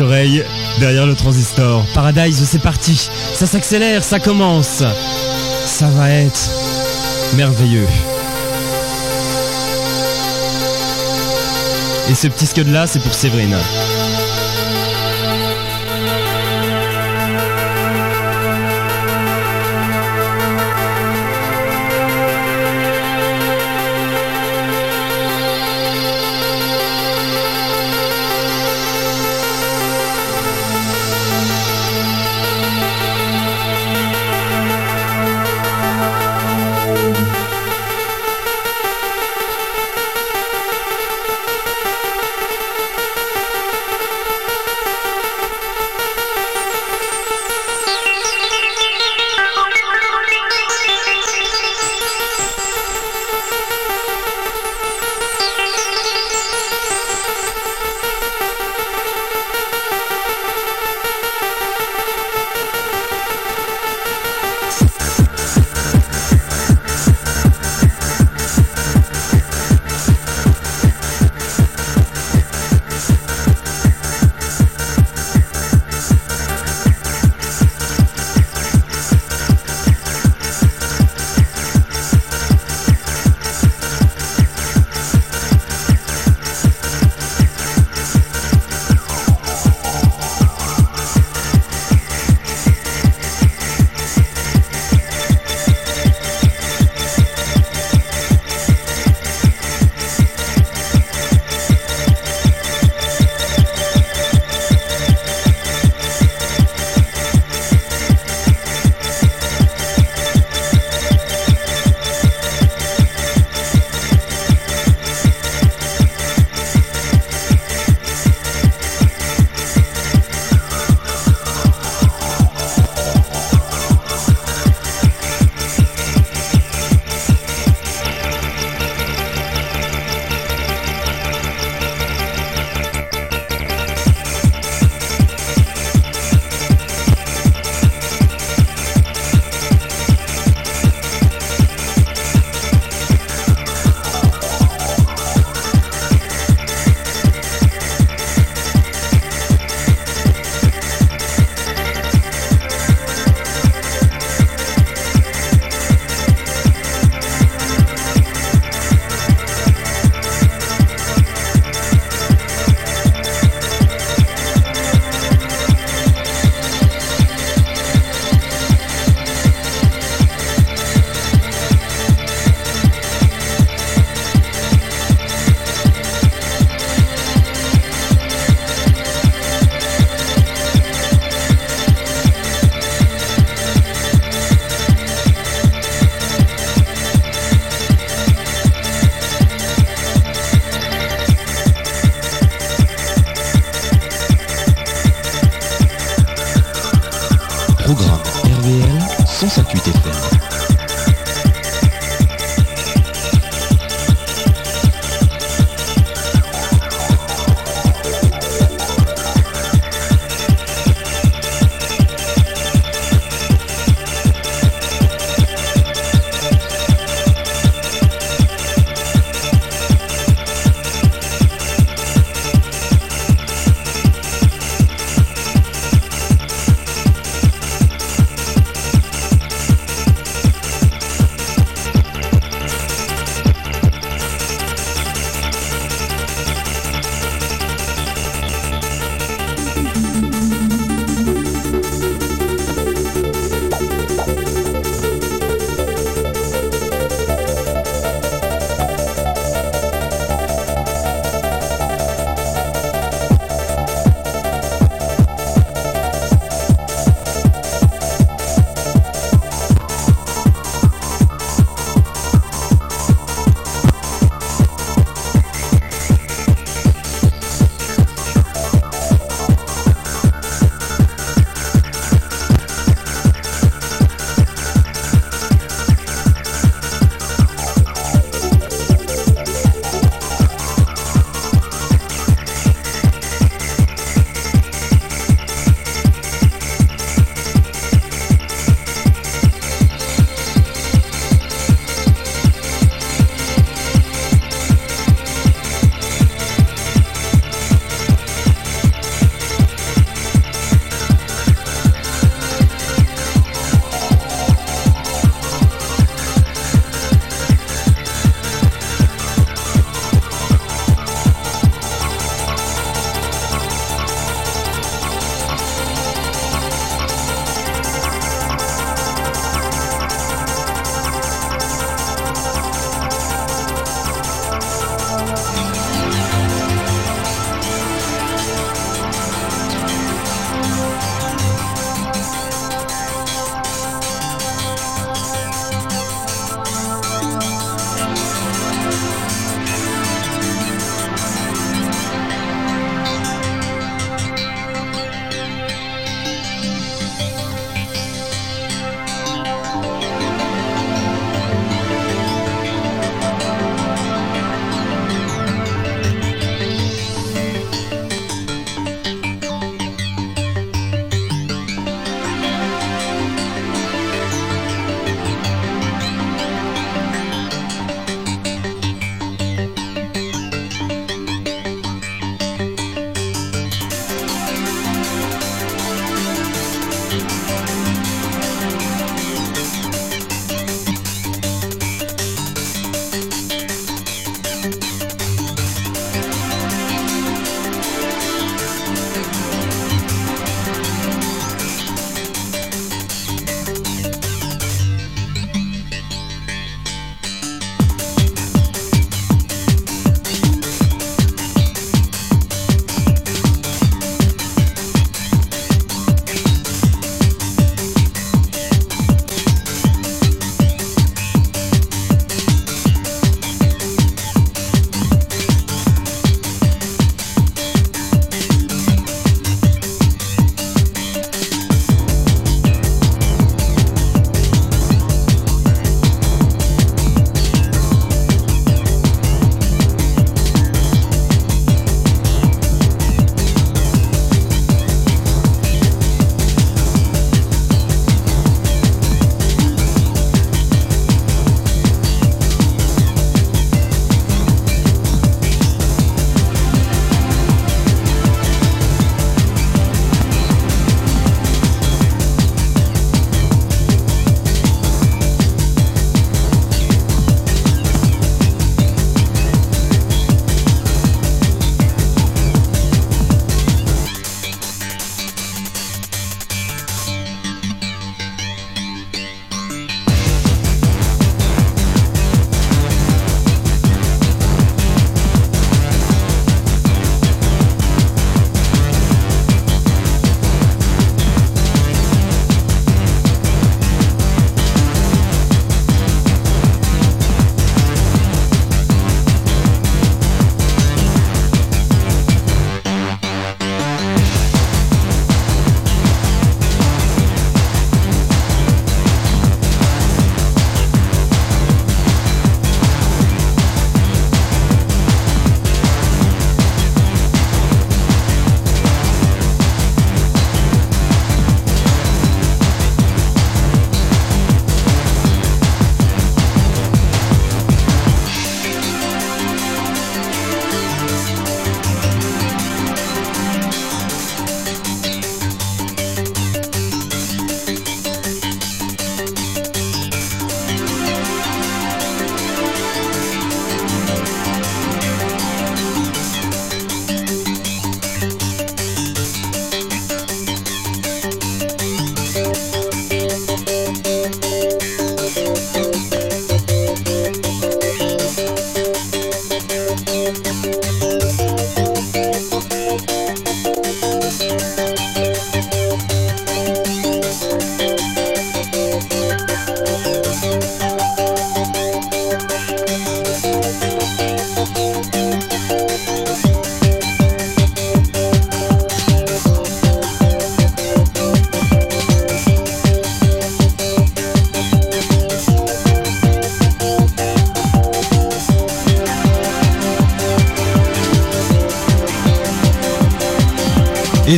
Oreilles derrière le transistor. Paradise, c'est parti. Ça s'accélère, ça commence. Ça va être merveilleux. Et ce petit scud là, c'est pour Séverine.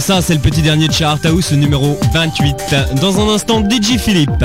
Ça, c'est le petit dernier de Chart House numéro 28. Dans un instant, DJ Philippe.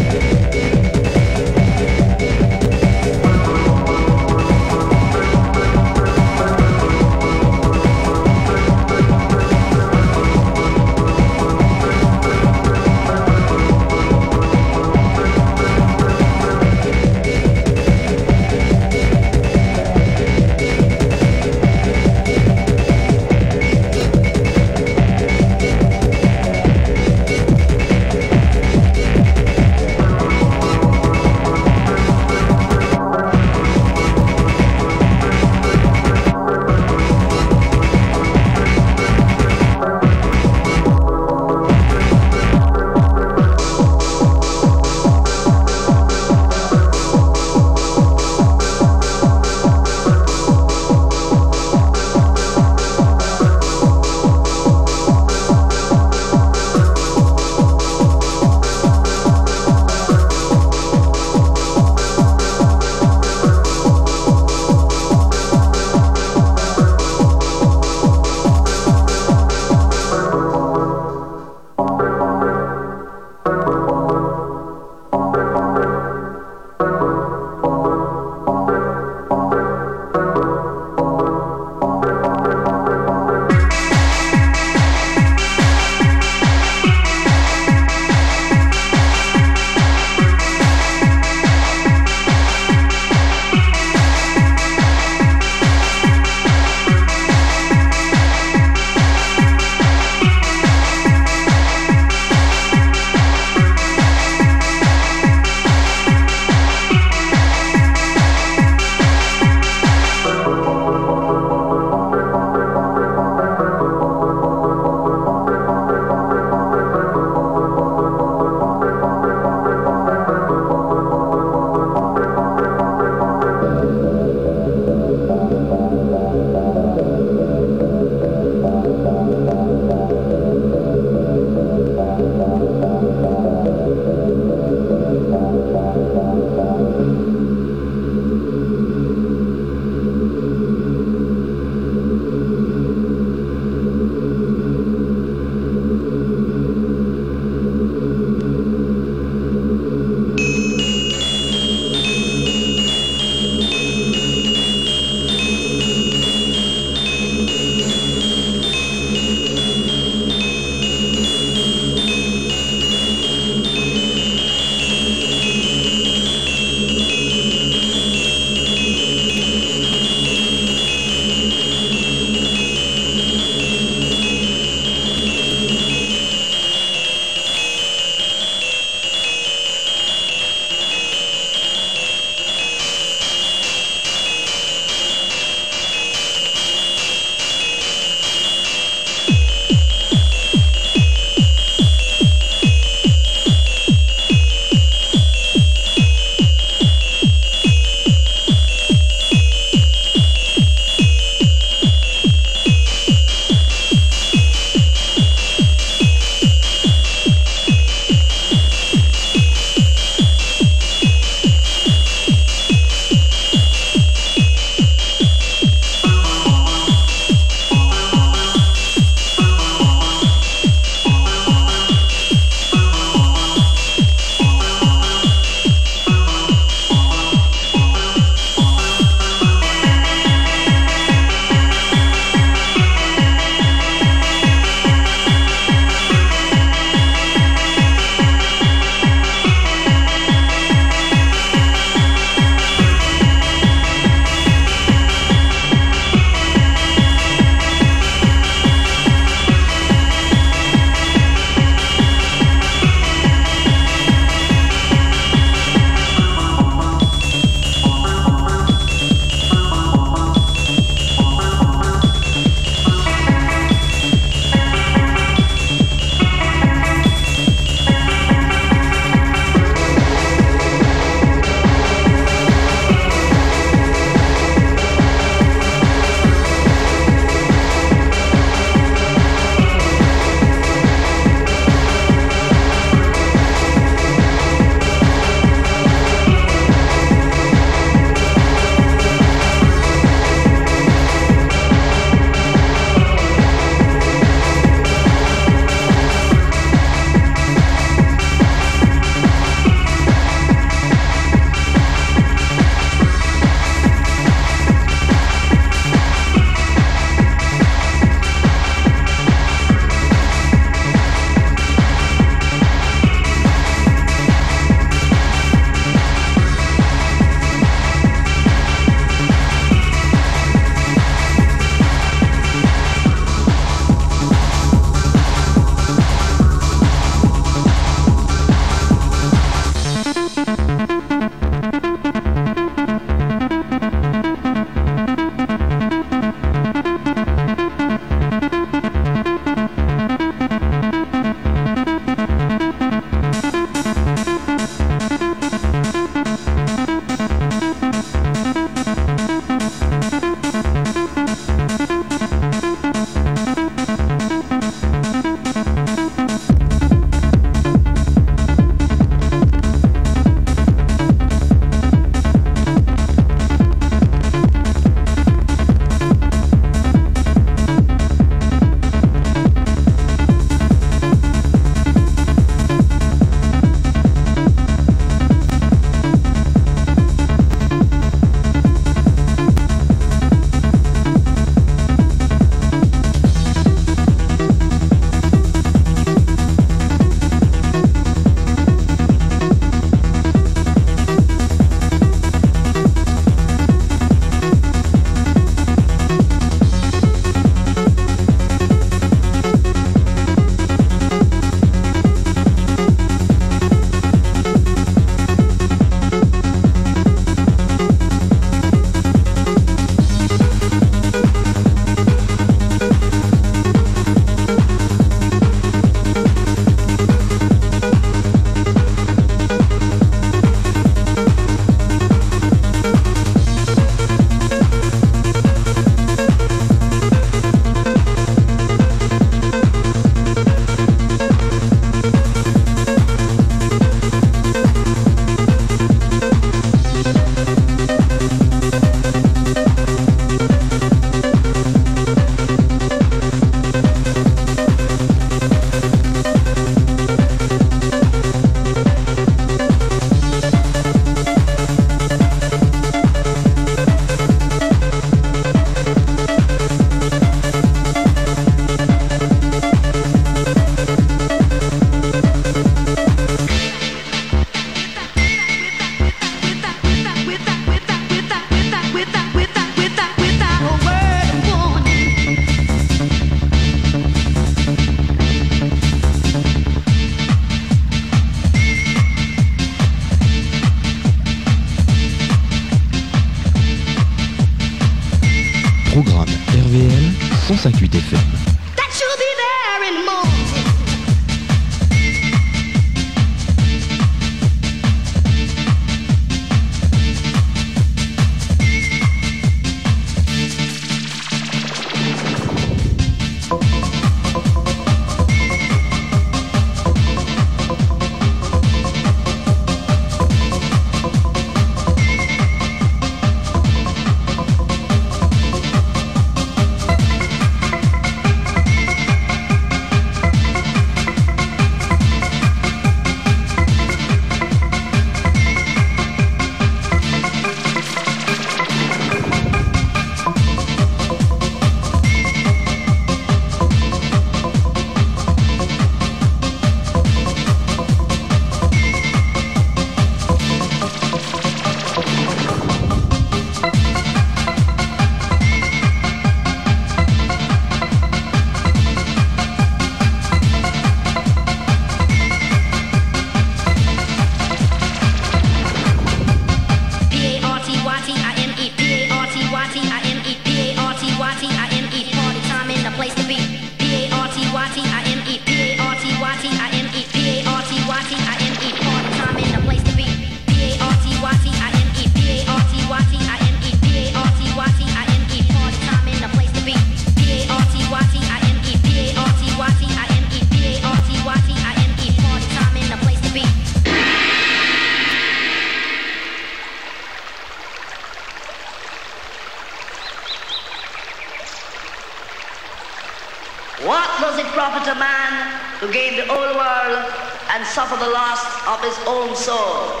his own soul.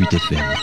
158 FM.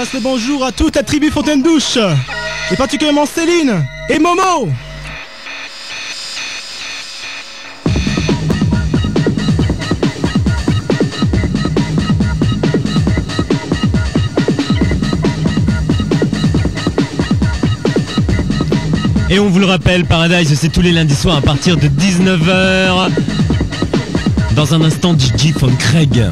Passe le bonjour à toute la tribu Fontaine Douche. et particulièrement Céline et Momo. Et on vous le rappelle, Paradise, c'est tous les lundis soirs à partir de 19h. Dans un instant, Gigi von Craig.